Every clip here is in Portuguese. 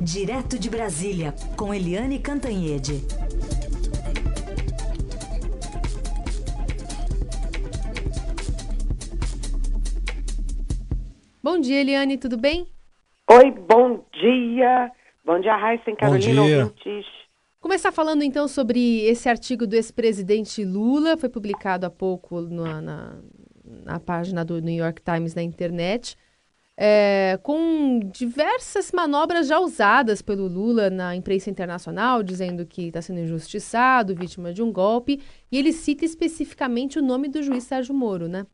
Direto de Brasília, com Eliane Cantanhede. Bom dia, Eliane, tudo bem? Oi, bom dia. Bom dia, Raíssa e Carolina dia. ouvintes. Começar falando então sobre esse artigo do ex-presidente Lula, foi publicado há pouco na, na, na página do New York Times na internet, é, com diversas manobras já usadas pelo Lula na imprensa internacional, dizendo que está sendo injustiçado, vítima de um golpe, e ele cita especificamente o nome do juiz Sérgio Moro, né?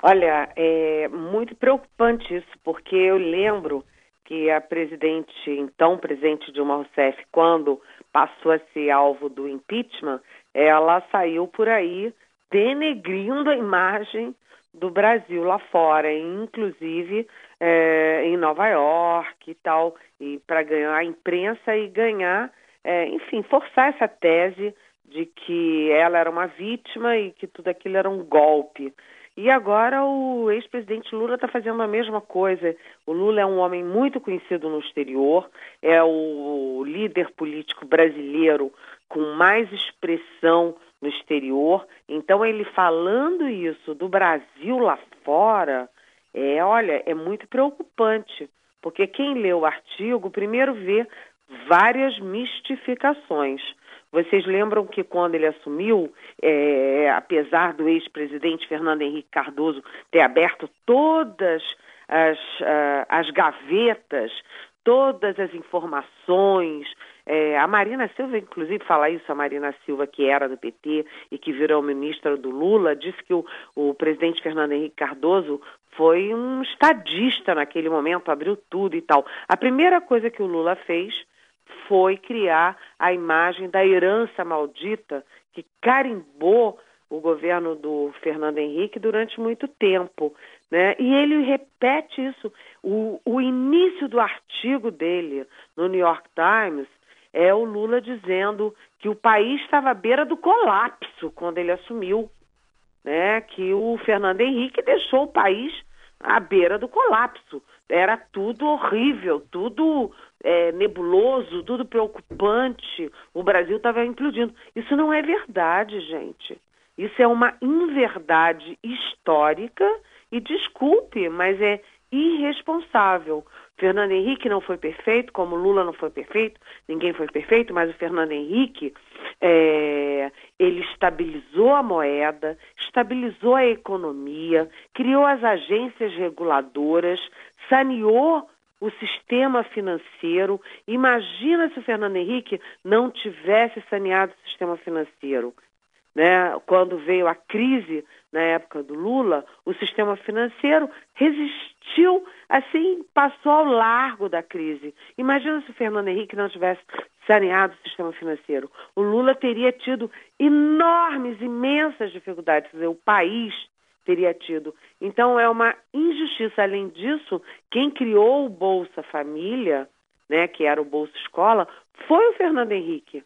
Olha, é muito preocupante isso, porque eu lembro que a presidente, então presidente Dilma Rousseff, quando passou a ser alvo do impeachment, ela saiu por aí denegrindo a imagem do Brasil lá fora, inclusive é, em Nova York e tal, e para ganhar a imprensa e ganhar, é, enfim, forçar essa tese de que ela era uma vítima e que tudo aquilo era um golpe. E agora o ex-presidente Lula está fazendo a mesma coisa. O Lula é um homem muito conhecido no exterior, é o líder político brasileiro com mais expressão no exterior. Então ele falando isso do Brasil lá fora, é, olha, é muito preocupante, porque quem lê o artigo primeiro vê várias mistificações. Vocês lembram que quando ele assumiu, é, apesar do ex-presidente Fernando Henrique Cardoso ter aberto todas as, uh, as gavetas, todas as informações, a Marina Silva, inclusive, fala isso, a Marina Silva, que era do PT e que virou ministra do Lula, disse que o, o presidente Fernando Henrique Cardoso foi um estadista naquele momento, abriu tudo e tal. A primeira coisa que o Lula fez foi criar a imagem da herança maldita que carimbou o governo do Fernando Henrique durante muito tempo. Né? E ele repete isso. O, o início do artigo dele no New York Times é o Lula dizendo que o país estava à beira do colapso quando ele assumiu. Né? Que o Fernando Henrique deixou o país à beira do colapso. Era tudo horrível, tudo é, nebuloso, tudo preocupante. O Brasil estava implodindo. Isso não é verdade, gente. Isso é uma inverdade histórica e desculpe, mas é irresponsável. Fernando Henrique não foi perfeito, como Lula não foi perfeito, ninguém foi perfeito, mas o Fernando Henrique é, ele estabilizou a moeda, estabilizou a economia, criou as agências reguladoras, saneou o sistema financeiro. Imagina se o Fernando Henrique não tivesse saneado o sistema financeiro. Né? Quando veio a crise na época do Lula, o sistema financeiro resistiu, assim, passou ao largo da crise. Imagina se o Fernando Henrique não tivesse saneado o sistema financeiro. O Lula teria tido enormes, imensas dificuldades. Dizer, o país teria tido. Então é uma injustiça. Além disso, quem criou o Bolsa Família, né, que era o Bolsa Escola, foi o Fernando Henrique.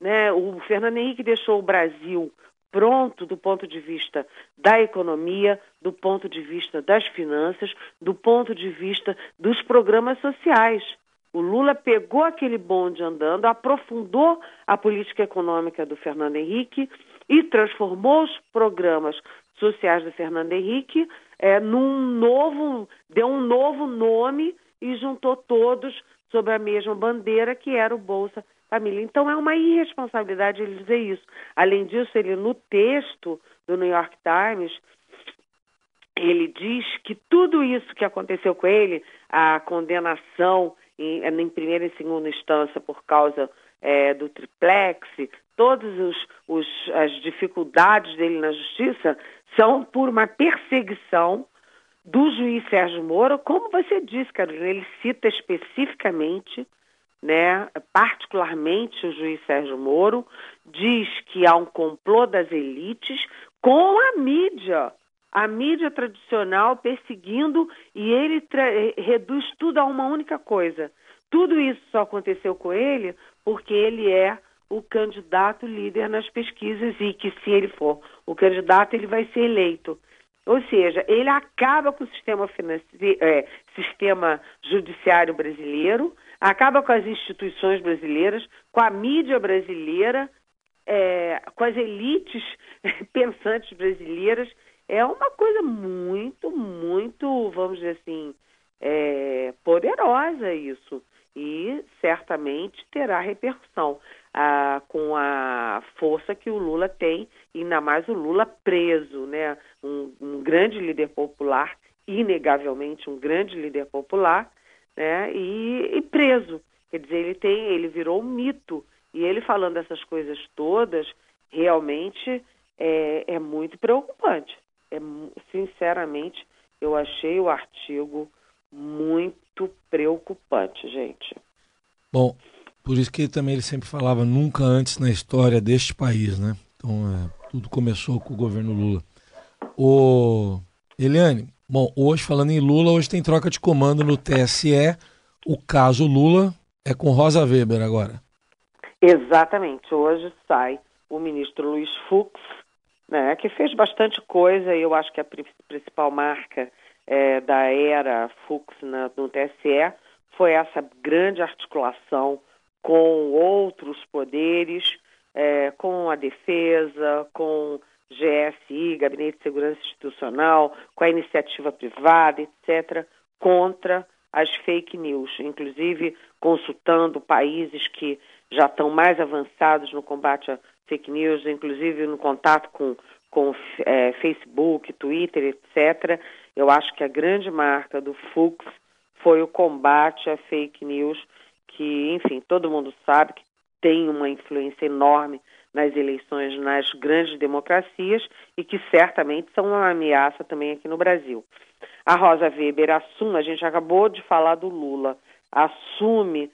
Né? O Fernando Henrique deixou o Brasil pronto do ponto de vista da economia, do ponto de vista das finanças, do ponto de vista dos programas sociais. O Lula pegou aquele bonde andando, aprofundou a política econômica do Fernando Henrique e transformou os programas sociais do Fernando Henrique é, num novo, deu um novo nome e juntou todos sob a mesma bandeira que era o Bolsa Família. Então é uma irresponsabilidade ele dizer isso. Além disso, ele no texto do New York Times ele diz que tudo isso que aconteceu com ele, a condenação em, em primeira e segunda instância por causa é, do triplex, todas os, os, as dificuldades dele na justiça são por uma perseguição do juiz Sérgio Moro, como você disse, Carolina, ele cita especificamente, né, particularmente o juiz Sérgio Moro, diz que há um complô das elites com a mídia, a mídia tradicional perseguindo e ele reduz tudo a uma única coisa. Tudo isso só aconteceu com ele porque ele é o candidato líder nas pesquisas e que se ele for o candidato ele vai ser eleito. Ou seja, ele acaba com o sistema, é, sistema judiciário brasileiro, acaba com as instituições brasileiras, com a mídia brasileira, é, com as elites pensantes brasileiras. É uma coisa muito, muito, vamos dizer assim, é, poderosa isso. E certamente terá repercussão ah, com a força que o Lula tem, ainda mais o Lula preso, né? Um, um grande líder popular, inegavelmente um grande líder popular, né? E, e, preso. Quer dizer, ele tem, ele virou um mito. E ele falando essas coisas todas, realmente é, é muito preocupante. É, sinceramente, eu achei o artigo muito preocupante, gente. Bom, por isso que também ele sempre falava nunca antes na história deste país, né? Então, é, tudo começou com o governo Lula. O Eliane, bom, hoje falando em Lula, hoje tem troca de comando no TSE. O caso Lula é com Rosa Weber agora. Exatamente. Hoje sai o ministro Luiz Fux, né, que fez bastante coisa e eu acho que a principal marca é, da era Fux na, no TSE foi essa grande articulação com outros poderes, é, com a defesa, com GSI, Gabinete de Segurança Institucional, com a iniciativa privada, etc., contra as fake news, inclusive consultando países que já estão mais avançados no combate a fake news, inclusive no contato com, com é, Facebook, Twitter, etc. Eu acho que a grande marca do Fux foi o combate a fake news que, enfim, todo mundo sabe que tem uma influência enorme nas eleições nas grandes democracias e que certamente são uma ameaça também aqui no Brasil. A Rosa Weber assume, a gente acabou de falar do Lula, assume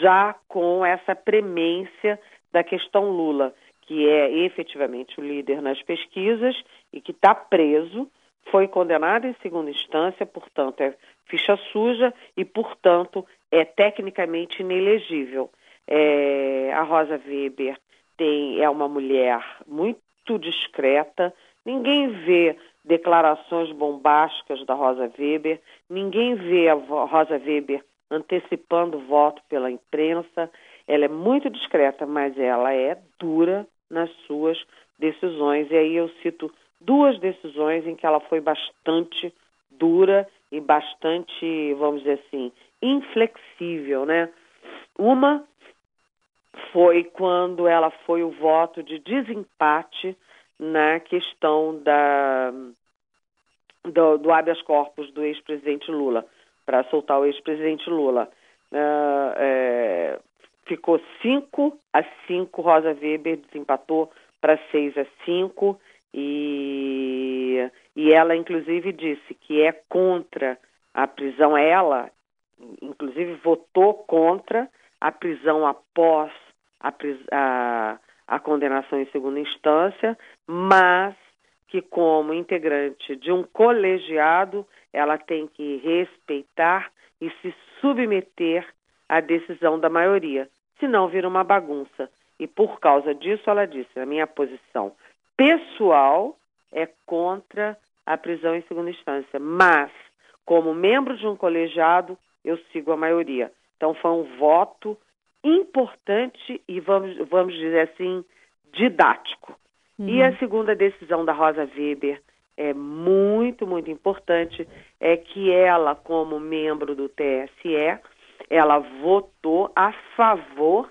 já com essa premência da questão Lula, que é efetivamente o líder nas pesquisas e que está preso, foi condenado em segunda instância, portanto é ficha suja e, portanto, é tecnicamente inelegível. É, a Rosa Weber tem, é uma mulher muito discreta, ninguém vê declarações bombásticas da Rosa Weber, ninguém vê a Rosa Weber antecipando voto pela imprensa. Ela é muito discreta, mas ela é dura nas suas decisões. E aí eu cito duas decisões em que ela foi bastante dura e bastante, vamos dizer assim, inflexível, né? Uma foi quando ela foi o voto de desempate na questão da do, do habeas corpus do ex-presidente Lula, para soltar o ex-presidente Lula. Uh, é, ficou 5 a 5, Rosa Weber desempatou para 6 a 5 e, e ela inclusive disse que é contra a prisão, ela inclusive votou contra a prisão após a, a, a condenação em segunda instância, mas que como integrante de um colegiado, ela tem que respeitar e se submeter à decisão da maioria, senão vira uma bagunça. E por causa disso, ela disse: a minha posição pessoal é contra a prisão em segunda instância, mas como membro de um colegiado, eu sigo a maioria. Então foi um voto importante e vamos, vamos dizer assim, didático. Uhum. E a segunda decisão da Rosa Weber é muito, muito importante, é que ela, como membro do TSE, ela votou a favor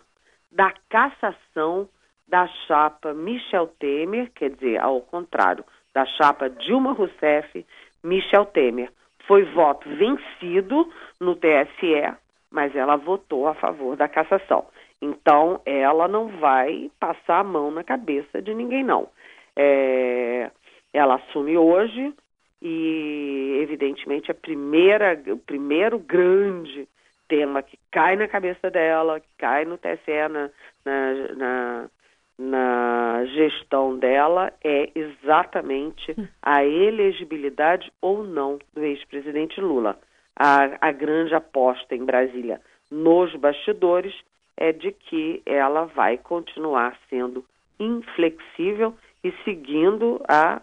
da cassação da chapa Michel Temer, quer dizer, ao contrário, da chapa Dilma Rousseff, Michel Temer. Foi voto vencido no TSE, mas ela votou a favor da cassação. Então, ela não vai passar a mão na cabeça de ninguém, não. É, ela assume hoje e, evidentemente, a primeira, o primeiro grande tema que cai na cabeça dela, que cai no TSE, na, na, na, na gestão dela, é exatamente a elegibilidade ou não do ex-presidente Lula a, a grande aposta em Brasília nos bastidores é de que ela vai continuar sendo inflexível e seguindo a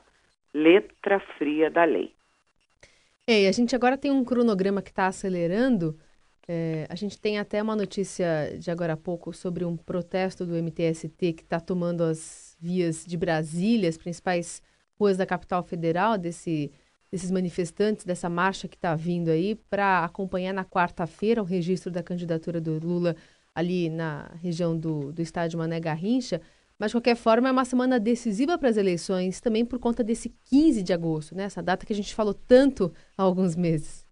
letra fria da lei. E a gente agora tem um cronograma que está acelerando. É, a gente tem até uma notícia de agora há pouco sobre um protesto do MTST que está tomando as vias de Brasília, as principais ruas da capital federal, desse, desses manifestantes, dessa marcha que está vindo aí, para acompanhar na quarta-feira o registro da candidatura do Lula ali na região do, do estádio Mané Garrincha. Mas, de qualquer forma, é uma semana decisiva para as eleições, também por conta desse 15 de agosto, né? Essa data que a gente falou tanto há alguns meses.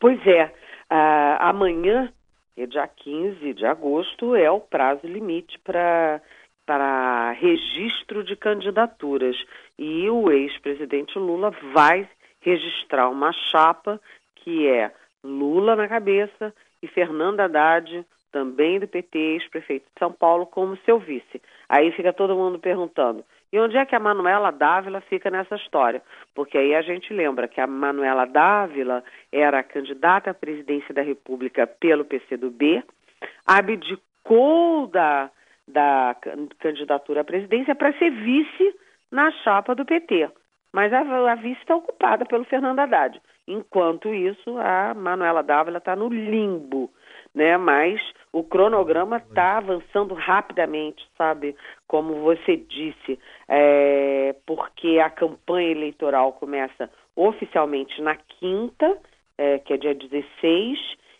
Pois é. Uh, amanhã, é dia 15 de agosto, é o prazo limite para para registro de candidaturas. E o ex-presidente Lula vai registrar uma chapa que é Lula na cabeça e Fernanda Haddad também do PT, ex-prefeito de São Paulo, como seu vice. Aí fica todo mundo perguntando: e onde é que a Manuela Dávila fica nessa história? Porque aí a gente lembra que a Manuela Dávila era candidata à presidência da República pelo PCdoB, abdicou da, da candidatura à presidência para ser vice na chapa do PT. Mas a, a vice está ocupada pelo Fernando Haddad. Enquanto isso, a Manuela Dávila está no limbo né? Mas o cronograma está avançando rapidamente, sabe? Como você disse, é, porque a campanha eleitoral começa oficialmente na quinta, é, que é dia 16,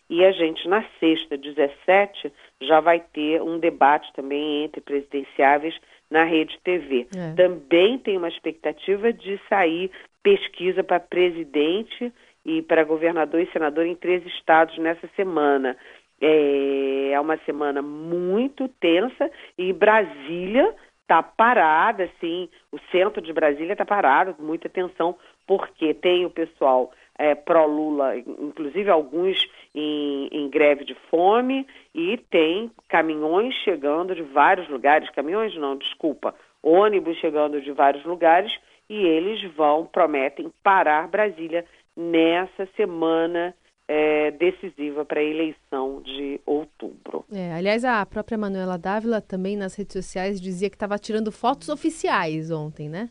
e a gente na sexta, 17, já vai ter um debate também entre presidenciáveis na rede TV. É. Também tem uma expectativa de sair pesquisa para presidente e para governador e senador em três estados nessa semana. É, é uma semana muito tensa e Brasília está parada, assim, o centro de Brasília está parado, muita tensão, porque tem o pessoal é, pró-Lula, inclusive alguns em, em, greve de fome, e tem caminhões chegando de vários lugares, caminhões não, desculpa, ônibus chegando de vários lugares, e eles vão, prometem parar Brasília nessa semana é, decisiva para a eleição de outubro. É, aliás, a própria Manuela Dávila também nas redes sociais dizia que estava tirando fotos oficiais ontem, né?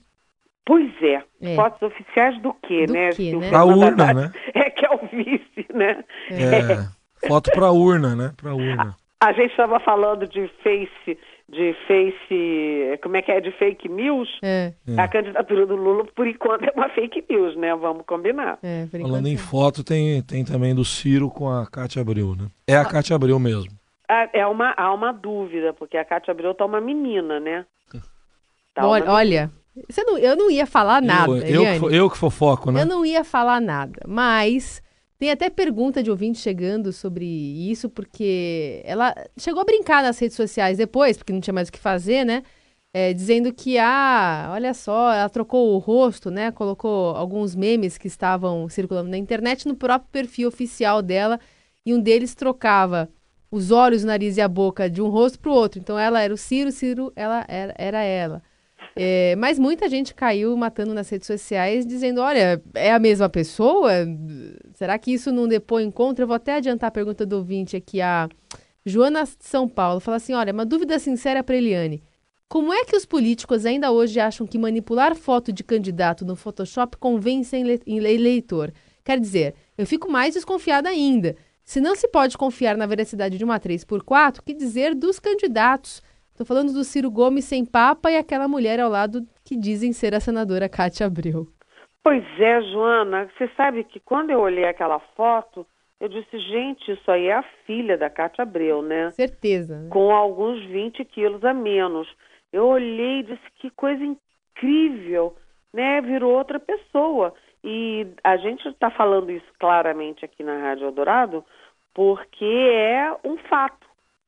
Pois é. é. Fotos oficiais do quê, do né? Quê, né? Pra urna, né? É que é né? É. Foto para urna, né? Para urna. A, a gente estava falando de face de face, como é que é, de fake news, é. a candidatura do Lula, por enquanto, é uma fake news, né? Vamos combinar. É, Falando em foto, tem, tem também do Ciro com a Cátia Abreu, né? É a Cátia Abreu mesmo. É uma, há uma dúvida, porque a Cátia Abreu tá uma menina, né? Tá olha, olha você não, eu não ia falar nada, eu, eu, eu que fofoco, né? Eu não ia falar nada, mas tem até pergunta de ouvinte chegando sobre isso, porque ela chegou a brincar nas redes sociais depois, porque não tinha mais o que fazer, né? É, dizendo que, ah, olha só, ela trocou o rosto, né? Colocou alguns memes que estavam circulando na internet no próprio perfil oficial dela, e um deles trocava os olhos, o nariz e a boca de um rosto para o outro. Então ela era o Ciro, Ciro ela era, era ela. É, mas muita gente caiu matando nas redes sociais dizendo: olha, é a mesma pessoa? Será que isso não depõe em contra? Eu vou até adiantar a pergunta do ouvinte aqui. A Joana de São Paulo fala assim: olha, uma dúvida sincera para Eliane. Como é que os políticos ainda hoje acham que manipular foto de candidato no Photoshop convence eleitor? Quer dizer, eu fico mais desconfiada ainda. Se não se pode confiar na veracidade de uma 3x4, que dizer dos candidatos? Estou falando do Ciro Gomes sem papa e aquela mulher ao lado que dizem ser a senadora Cátia Abreu. Pois é, Joana. Você sabe que quando eu olhei aquela foto, eu disse, gente, isso aí é a filha da Cátia Abreu, né? Certeza. Né? Com alguns 20 quilos a menos. Eu olhei e disse, que coisa incrível, né? Virou outra pessoa. E a gente está falando isso claramente aqui na Rádio Eldorado porque é um fato.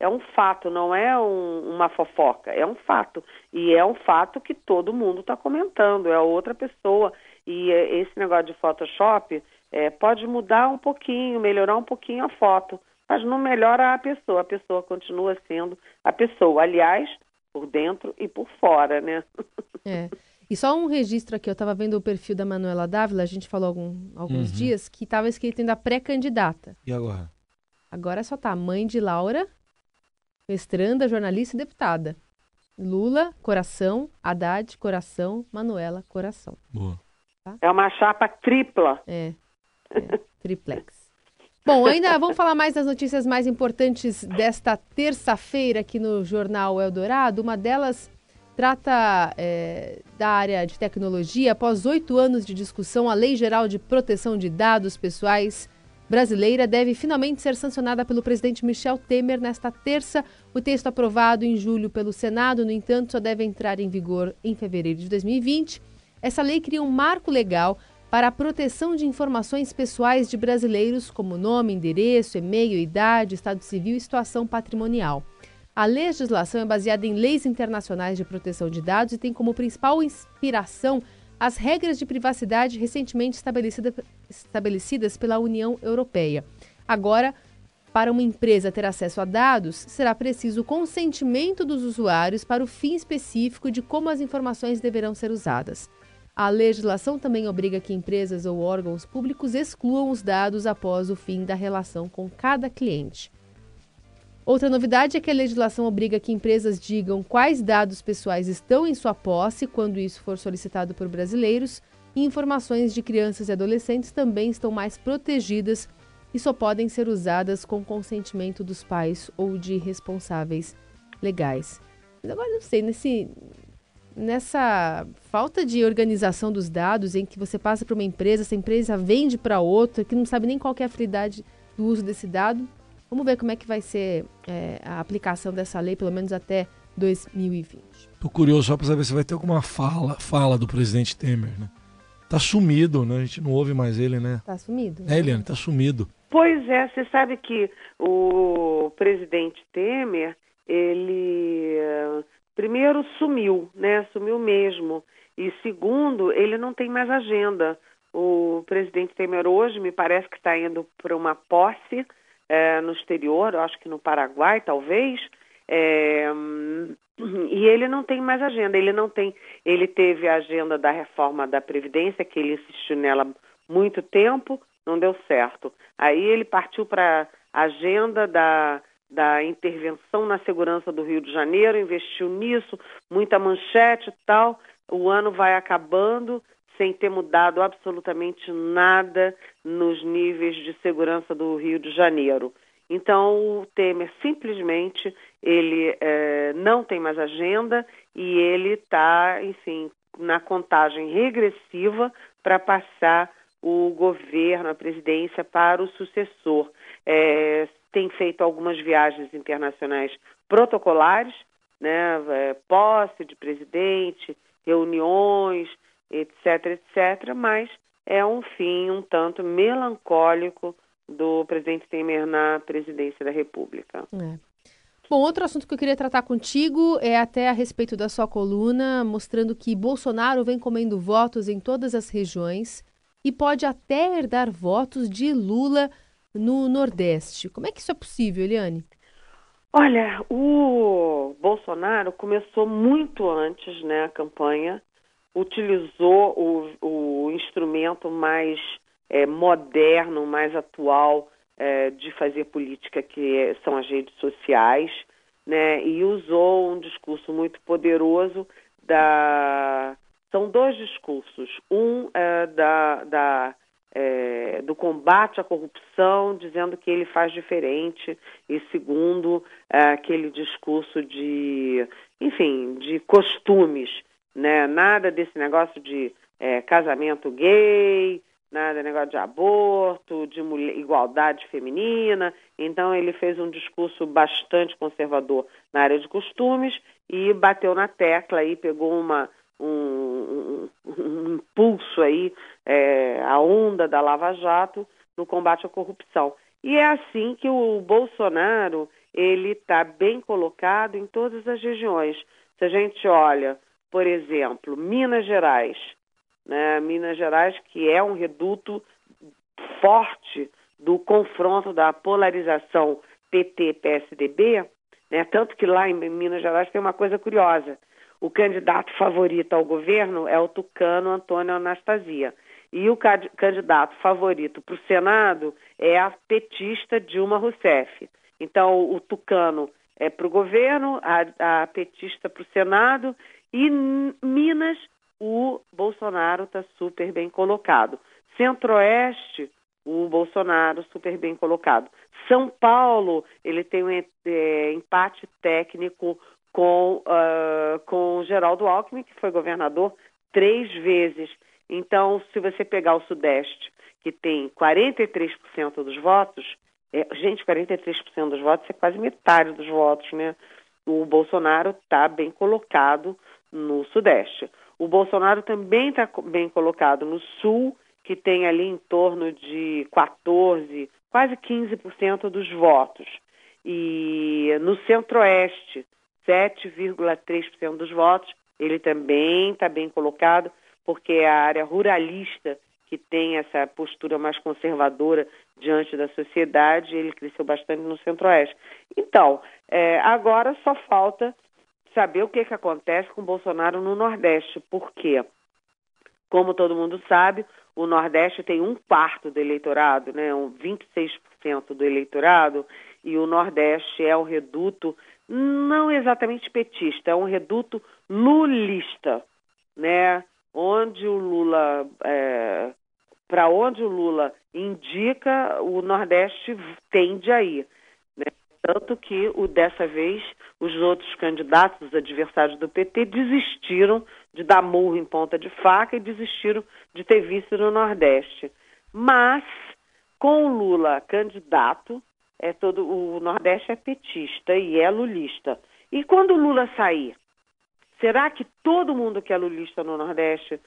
É um fato, não é um, uma fofoca, é um fato. E é um fato que todo mundo está comentando, é outra pessoa. E é, esse negócio de Photoshop é, pode mudar um pouquinho, melhorar um pouquinho a foto, mas não melhora a pessoa. A pessoa continua sendo a pessoa. Aliás, por dentro e por fora, né? É. E só um registro aqui, eu estava vendo o perfil da Manuela Dávila, a gente falou algum, alguns uhum. dias, que estava escrito ainda pré-candidata. E agora? Agora só tá mãe de Laura, mestranda, jornalista e deputada. Lula, coração, Haddad, coração, Manuela, coração. Boa. Tá? É uma chapa tripla. É, é triplex. Bom, ainda vamos falar mais das notícias mais importantes desta terça-feira aqui no Jornal Eldorado. Uma delas trata é, da área de tecnologia. Após oito anos de discussão, a Lei Geral de Proteção de Dados Pessoais brasileira deve finalmente ser sancionada pelo presidente Michel Temer nesta terça. O texto aprovado em julho pelo Senado, no entanto, só deve entrar em vigor em fevereiro de 2020. Essa lei cria um marco legal para a proteção de informações pessoais de brasileiros, como nome, endereço, e-mail, idade, estado civil e situação patrimonial. A legislação é baseada em leis internacionais de proteção de dados e tem como principal inspiração as regras de privacidade recentemente estabelecida, estabelecidas pela União Europeia. Agora, para uma empresa ter acesso a dados, será preciso o consentimento dos usuários para o fim específico de como as informações deverão ser usadas. A legislação também obriga que empresas ou órgãos públicos excluam os dados após o fim da relação com cada cliente. Outra novidade é que a legislação obriga que empresas digam quais dados pessoais estão em sua posse quando isso for solicitado por brasileiros, e informações de crianças e adolescentes também estão mais protegidas e só podem ser usadas com consentimento dos pais ou de responsáveis legais. Mas agora não sei, nesse, nessa falta de organização dos dados, em que você passa para uma empresa, essa empresa vende para outra, que não sabe nem qual é a finalidade do uso desse dado, Vamos ver como é que vai ser é, a aplicação dessa lei, pelo menos até 2020. Tô curioso só para saber se vai ter alguma fala, fala do presidente Temer, né? Tá sumido, né? A gente não ouve mais ele, né? Tá sumido. É, Eliane, tá sumido. Pois é, você sabe que o presidente Temer, ele primeiro sumiu, né? Sumiu mesmo. E segundo, ele não tem mais agenda. O presidente Temer hoje me parece que está indo para uma posse é, no exterior, acho que no Paraguai, talvez, é, e ele não tem mais agenda. Ele não tem. Ele teve a agenda da reforma da Previdência, que ele insistiu nela muito tempo, não deu certo. Aí ele partiu para a agenda da, da intervenção na segurança do Rio de Janeiro, investiu nisso, muita manchete e tal. O ano vai acabando sem ter mudado absolutamente nada nos níveis de segurança do Rio de Janeiro. Então, o Temer simplesmente ele é, não tem mais agenda e ele está, enfim, na contagem regressiva para passar o governo, a presidência para o sucessor. É, tem feito algumas viagens internacionais protocolares, né, é, posse de presidente, reuniões, etc., etc., mas é um fim um tanto melancólico do presidente Temer na presidência da República. É. Bom, outro assunto que eu queria tratar contigo é até a respeito da sua coluna, mostrando que Bolsonaro vem comendo votos em todas as regiões e pode até herdar votos de Lula no Nordeste. Como é que isso é possível, Eliane? Olha, o Bolsonaro começou muito antes né, a campanha utilizou o, o instrumento mais é, moderno, mais atual é, de fazer política, que são as redes sociais, né, e usou um discurso muito poderoso da. São dois discursos. Um é, da, da é, do combate à corrupção, dizendo que ele faz diferente, e segundo, é, aquele discurso de, enfim, de costumes né? Nada desse negócio de é, casamento gay, nada negócio de aborto, de mulher, igualdade feminina. Então ele fez um discurso bastante conservador na área de costumes e bateu na tecla e pegou uma um, um, um impulso aí é, a onda da Lava Jato no combate à corrupção. E é assim que o Bolsonaro ele está bem colocado em todas as regiões. Se a gente olha por exemplo, Minas Gerais, né? Minas Gerais que é um reduto forte do confronto da polarização PT-PSDB, né? tanto que lá em Minas Gerais tem uma coisa curiosa. O candidato favorito ao governo é o tucano Antônio Anastasia. E o candidato favorito para o Senado é a petista Dilma Rousseff. Então, o tucano é para o governo, a, a petista para o Senado, e Minas, o Bolsonaro está super bem colocado. Centro-Oeste, o Bolsonaro super bem colocado. São Paulo, ele tem um é, empate técnico com, uh, com Geraldo Alckmin, que foi governador três vezes. Então, se você pegar o Sudeste, que tem 43% dos votos, é, gente, 43% dos votos é quase metade dos votos, né? O Bolsonaro está bem colocado no Sudeste. O Bolsonaro também está bem colocado no Sul, que tem ali em torno de 14, quase 15% dos votos. E no Centro-Oeste, 7,3% dos votos. Ele também está bem colocado, porque é a área ruralista que tem essa postura mais conservadora diante da sociedade, ele cresceu bastante no Centro-Oeste. Então, é, agora só falta saber o que, que acontece com Bolsonaro no Nordeste, porque, como todo mundo sabe, o Nordeste tem um quarto do eleitorado, né, um 26% do eleitorado, e o Nordeste é o reduto não exatamente petista, é um reduto lulista, né? Onde o Lula, é, para onde o Lula indica, o Nordeste tende a ir. Tanto que o, dessa vez os outros candidatos, os adversários do PT, desistiram de dar murro em ponta de faca e desistiram de ter visto no Nordeste. Mas, com o Lula candidato, é todo o Nordeste é petista e é lulista. E quando o Lula sair, será que todo mundo que é lulista no Nordeste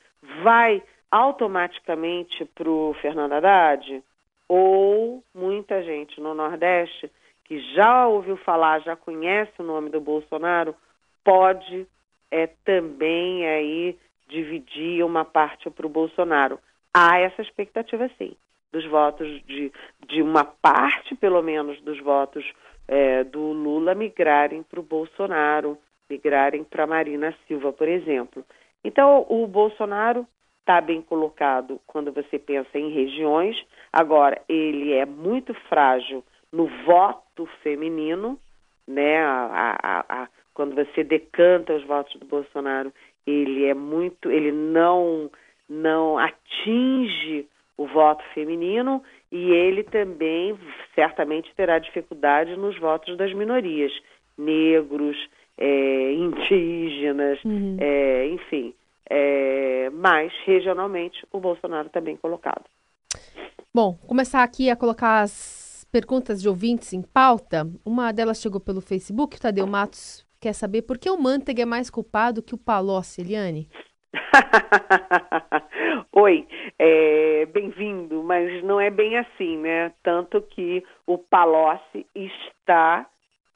vai automaticamente para o Fernando Haddad? Ou muita gente no Nordeste que já ouviu falar, já conhece o nome do Bolsonaro, pode é, também aí dividir uma parte para o Bolsonaro. Há essa expectativa sim dos votos de, de uma parte, pelo menos, dos votos é, do Lula migrarem para o Bolsonaro, migrarem para Marina Silva, por exemplo. Então, o Bolsonaro está bem colocado quando você pensa em regiões. Agora, ele é muito frágil no voto feminino, né? A, a, a, quando você decanta os votos do Bolsonaro, ele é muito, ele não não atinge o voto feminino e ele também certamente terá dificuldade nos votos das minorias, negros, é, indígenas, uhum. é, enfim. É, mas regionalmente o Bolsonaro bem colocado. Bom, começar aqui a colocar as perguntas de ouvintes em pauta. Uma delas chegou pelo Facebook, o Tadeu Matos quer saber por que o Manteiga é mais culpado que o Palocci, Eliane? Oi, é, bem-vindo, mas não é bem assim, né? Tanto que o Palocci está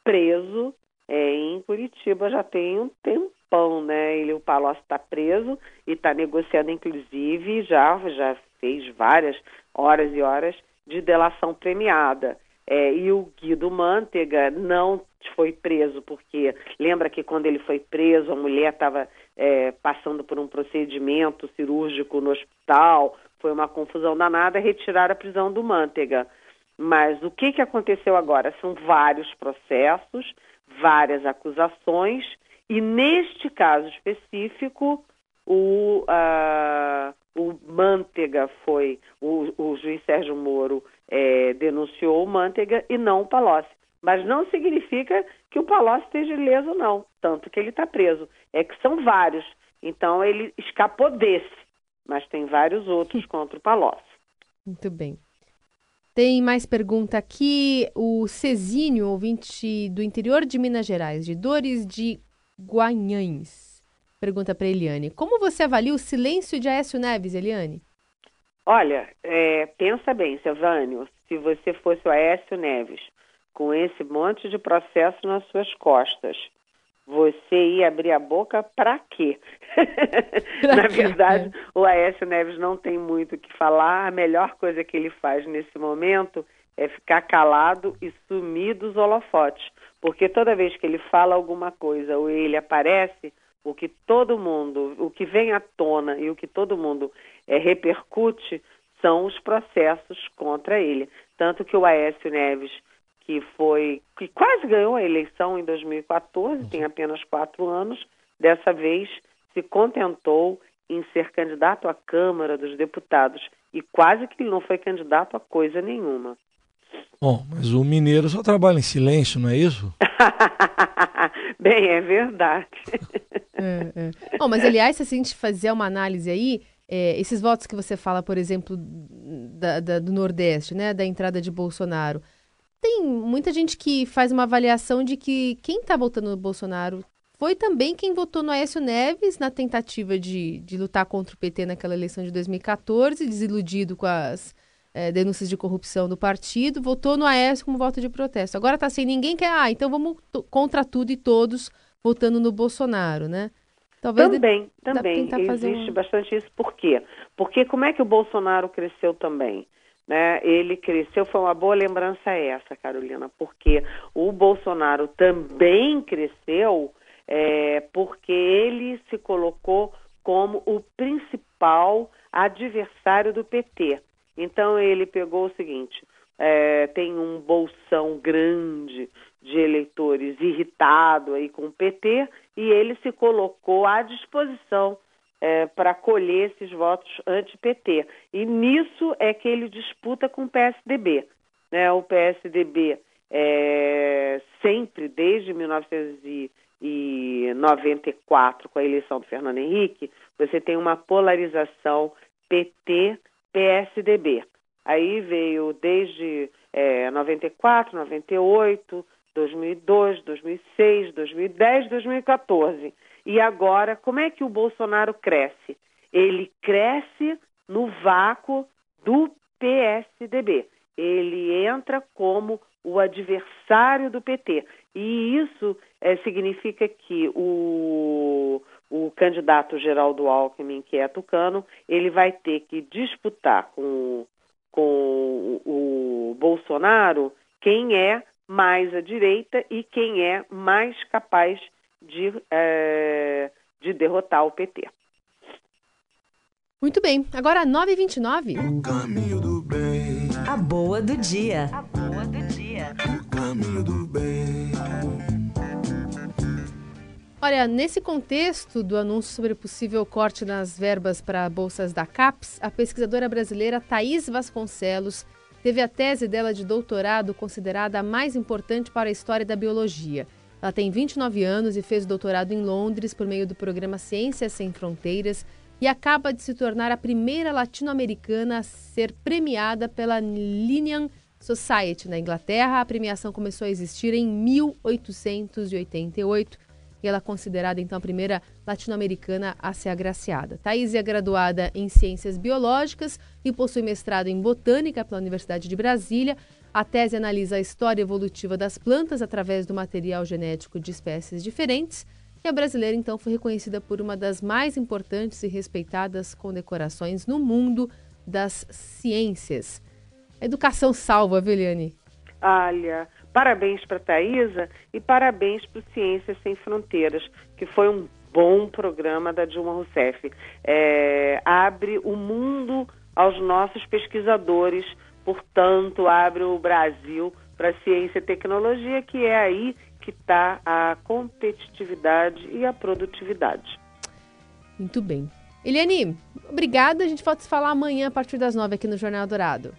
preso é, em Curitiba já tem um tempão, né? Ele, o Palocci está preso e está negociando, inclusive, já, já fez várias horas e horas de delação premiada. É, e o Guido Mantega não foi preso porque lembra que quando ele foi preso a mulher estava é, passando por um procedimento cirúrgico no hospital, foi uma confusão danada, retirar a prisão do Mantega. Mas o que, que aconteceu agora? São vários processos, várias acusações, e neste caso específico, o, uh, o Mantega foi, o, o juiz Sérgio Moro é, denunciou o Mantega e não o Palocci. Mas não significa que o Palocci esteja ileso, não. Tanto que ele está preso. É que são vários. Então ele escapou desse. Mas tem vários outros contra o Palocci. Muito bem. Tem mais pergunta aqui. O Cezinho, ouvinte do interior de Minas Gerais, de Dores de Guanhães, pergunta para Eliane. Como você avalia o silêncio de Aécio Neves, Eliane? Olha, é, pensa bem, Silvânio, se você fosse o Aécio Neves, com esse monte de processo nas suas costas, você ia abrir a boca para quê? Na verdade, o Aécio Neves não tem muito o que falar. A melhor coisa que ele faz nesse momento é ficar calado e sumir dos holofotes. Porque toda vez que ele fala alguma coisa ou ele aparece, o que todo mundo, o que vem à tona e o que todo mundo é, repercute são os processos contra ele. Tanto que o Aécio Neves que foi que quase ganhou a eleição em 2014, tem apenas quatro anos, dessa vez se contentou em ser candidato à Câmara dos Deputados e quase que ele não foi candidato a coisa nenhuma. Bom, mas o mineiro só trabalha em silêncio, não é isso? Bem, é verdade. é, é. Bom, mas aliás, se a gente fazer uma análise aí, é, esses votos que você fala, por exemplo, da, da, do Nordeste, né, da entrada de Bolsonaro, tem muita gente que faz uma avaliação de que quem está votando no Bolsonaro foi também quem votou no Aécio Neves na tentativa de, de lutar contra o PT naquela eleição de 2014, desiludido com as é, denúncias de corrupção do partido, votou no Aécio como voto de protesto. Agora está sem ninguém que, ah, então vamos contra tudo e todos votando no Bolsonaro, né? Talvez também, também. Existe um... bastante isso. Por quê? Porque como é que o Bolsonaro cresceu também? Né? Ele cresceu, foi uma boa lembrança essa, Carolina, porque o Bolsonaro também cresceu é, porque ele se colocou como o principal adversário do PT. Então ele pegou o seguinte: é, tem um bolsão grande de eleitores irritado aí com o PT e ele se colocou à disposição é, para colher esses votos anti-PT. E nisso é que ele disputa com o PSDB. Né? O PSDB é, sempre, desde 1994, com a eleição do Fernando Henrique, você tem uma polarização PT-PSDB. Aí veio desde é, 94, 98, 2002, 2006, 2010, 2014. E agora, como é que o Bolsonaro cresce? Ele cresce no vácuo do PSDB. Ele entra como o adversário do PT. E isso é, significa que o, o candidato Geraldo Alckmin, que é tucano, ele vai ter que disputar com, com o, Bolsonaro quem é mais à direita e quem é mais capaz de, é, de derrotar o PT. Muito bem, agora 9h29. O caminho do bem. A boa do dia. A boa do dia. O caminho do bem. Olha, nesse contexto do anúncio sobre possível corte nas verbas para bolsas da CAPES, a pesquisadora brasileira Thaís Vasconcelos teve a tese dela de doutorado considerada a mais importante para a história da biologia. Ela tem 29 anos e fez doutorado em Londres por meio do programa Ciências Sem Fronteiras e acaba de se tornar a primeira latino-americana a ser premiada pela Linnean Society na Inglaterra. A premiação começou a existir em 1888 e ela é considerada então a primeira latino-americana a ser agraciada. Thaís é graduada em Ciências Biológicas e possui mestrado em Botânica pela Universidade de Brasília. A tese analisa a história evolutiva das plantas através do material genético de espécies diferentes. E a brasileira, então, foi reconhecida por uma das mais importantes e respeitadas condecorações no mundo das ciências. educação salva, Veliane. Olha, Parabéns para a Thaisa e parabéns para o Ciências Sem Fronteiras, que foi um bom programa da Dilma Rousseff. É, abre o mundo aos nossos pesquisadores, portanto, abre o Brasil para ciência e tecnologia, que é aí que está a competitividade e a produtividade. Muito bem. Eliane, obrigada. A gente pode se falar amanhã a partir das nove aqui no Jornal Dourado.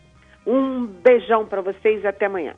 Um beijão para vocês e até amanhã.